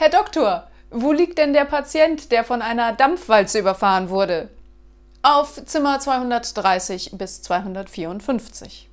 Herr Doktor, wo liegt denn der Patient, der von einer Dampfwalze überfahren wurde? Auf Zimmer 230 bis 254.